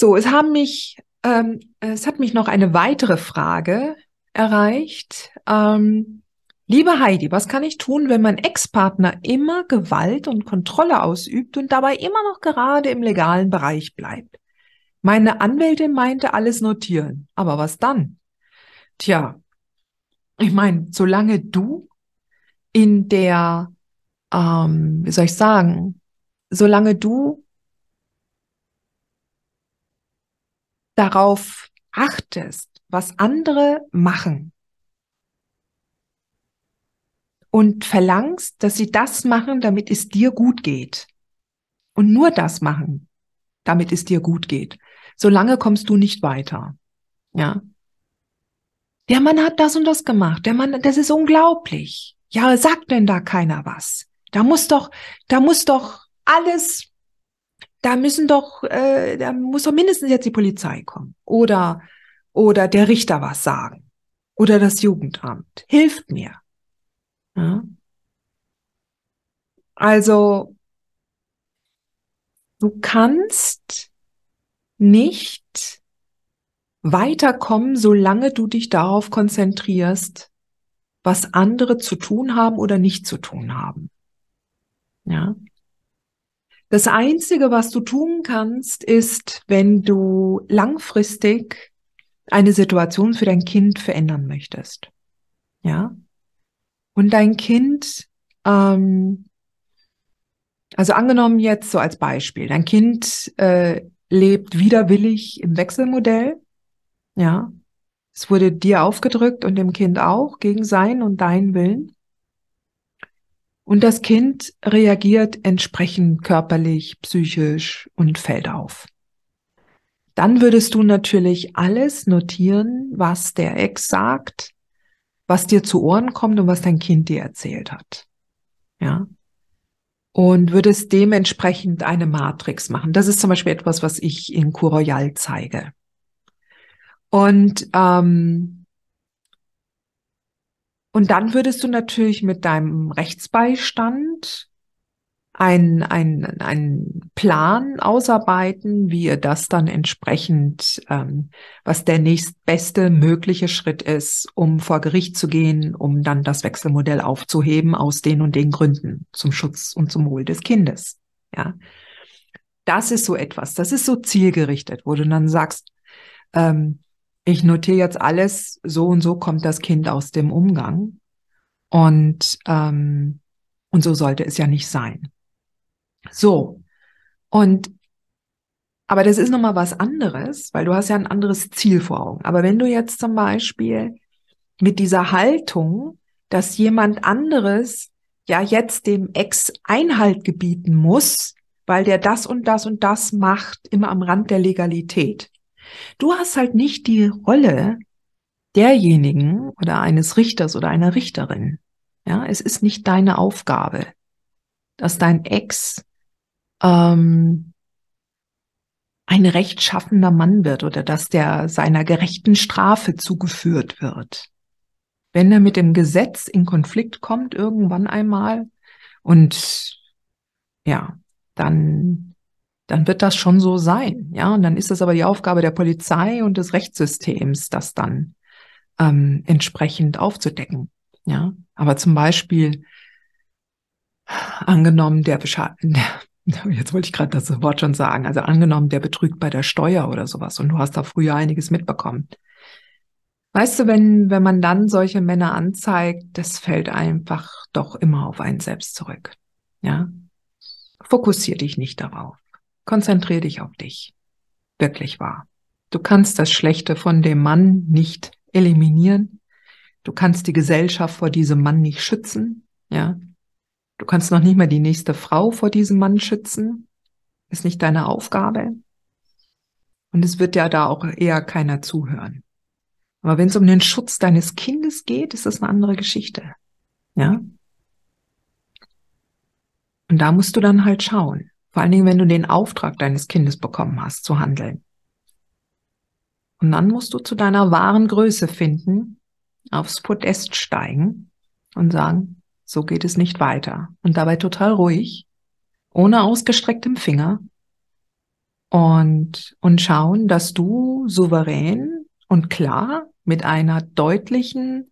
So, es haben mich, ähm, es hat mich noch eine weitere Frage erreicht. Ähm, liebe Heidi, was kann ich tun, wenn mein Ex-Partner immer Gewalt und Kontrolle ausübt und dabei immer noch gerade im legalen Bereich bleibt? Meine Anwältin meinte alles notieren, aber was dann? Tja, ich meine, solange du in der, ähm, wie soll ich sagen, solange du darauf achtest, was andere machen und verlangst, dass sie das machen, damit es dir gut geht und nur das machen, damit es dir gut geht, solange kommst du nicht weiter. Ja. Der Mann hat das und das gemacht. Der Mann, das ist unglaublich. Ja, sagt denn da keiner was? Da muss doch, da muss doch alles da müssen doch, äh, da muss doch mindestens jetzt die Polizei kommen oder oder der Richter was sagen oder das Jugendamt. Hilft mir. Ja? Also du kannst nicht weiterkommen, solange du dich darauf konzentrierst, was andere zu tun haben oder nicht zu tun haben. Ja. Das Einzige, was du tun kannst, ist, wenn du langfristig eine Situation für dein Kind verändern möchtest. Ja. Und dein Kind, ähm, also angenommen jetzt so als Beispiel, dein Kind äh, lebt widerwillig im Wechselmodell. Ja. Es wurde dir aufgedrückt und dem Kind auch gegen sein und deinen Willen. Und das Kind reagiert entsprechend körperlich, psychisch und fällt auf. Dann würdest du natürlich alles notieren, was der Ex sagt, was dir zu Ohren kommt und was dein Kind dir erzählt hat. Ja. Und würdest dementsprechend eine Matrix machen. Das ist zum Beispiel etwas, was ich in Royal zeige. Und ähm, und dann würdest du natürlich mit deinem Rechtsbeistand einen ein Plan ausarbeiten, wie ihr das dann entsprechend, ähm, was der nächstbeste mögliche Schritt ist, um vor Gericht zu gehen, um dann das Wechselmodell aufzuheben aus den und den Gründen zum Schutz und zum Wohl des Kindes. Ja, das ist so etwas. Das ist so zielgerichtet, wo du dann sagst, ähm, ich notiere jetzt alles, so und so kommt das Kind aus dem Umgang. Und, ähm, und so sollte es ja nicht sein. So. Und, aber das ist nochmal was anderes, weil du hast ja ein anderes Ziel vor Augen. Aber wenn du jetzt zum Beispiel mit dieser Haltung, dass jemand anderes ja jetzt dem Ex Einhalt gebieten muss, weil der das und das und das macht, immer am Rand der Legalität. Du hast halt nicht die Rolle derjenigen oder eines Richters oder einer Richterin. Ja, es ist nicht deine Aufgabe, dass dein Ex ähm, ein rechtschaffender Mann wird oder dass der seiner gerechten Strafe zugeführt wird. Wenn er mit dem Gesetz in Konflikt kommt, irgendwann einmal, und ja, dann dann wird das schon so sein. Ja, und dann ist es aber die Aufgabe der Polizei und des Rechtssystems, das dann ähm, entsprechend aufzudecken. Ja, aber zum Beispiel angenommen, der, Bescha jetzt wollte ich gerade das Wort schon sagen, also angenommen, der betrügt bei der Steuer oder sowas und du hast da früher einiges mitbekommen. Weißt du, wenn, wenn man dann solche Männer anzeigt, das fällt einfach doch immer auf einen selbst zurück. Ja. Fokussier dich nicht darauf. Konzentrier dich auf dich. Wirklich wahr. Du kannst das Schlechte von dem Mann nicht eliminieren. Du kannst die Gesellschaft vor diesem Mann nicht schützen. Ja. Du kannst noch nicht mal die nächste Frau vor diesem Mann schützen. Ist nicht deine Aufgabe. Und es wird ja da auch eher keiner zuhören. Aber wenn es um den Schutz deines Kindes geht, ist das eine andere Geschichte. Ja. Und da musst du dann halt schauen. Vor allen Dingen, wenn du den Auftrag deines Kindes bekommen hast, zu handeln. Und dann musst du zu deiner wahren Größe finden, aufs Podest steigen und sagen, so geht es nicht weiter. Und dabei total ruhig, ohne ausgestrecktem Finger und, und schauen, dass du souverän und klar mit einer deutlichen,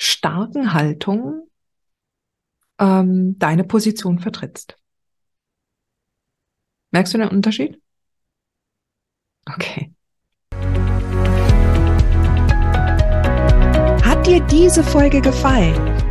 starken Haltung ähm, deine Position vertrittst. Merkst du den Unterschied? Okay. Hat dir diese Folge gefallen?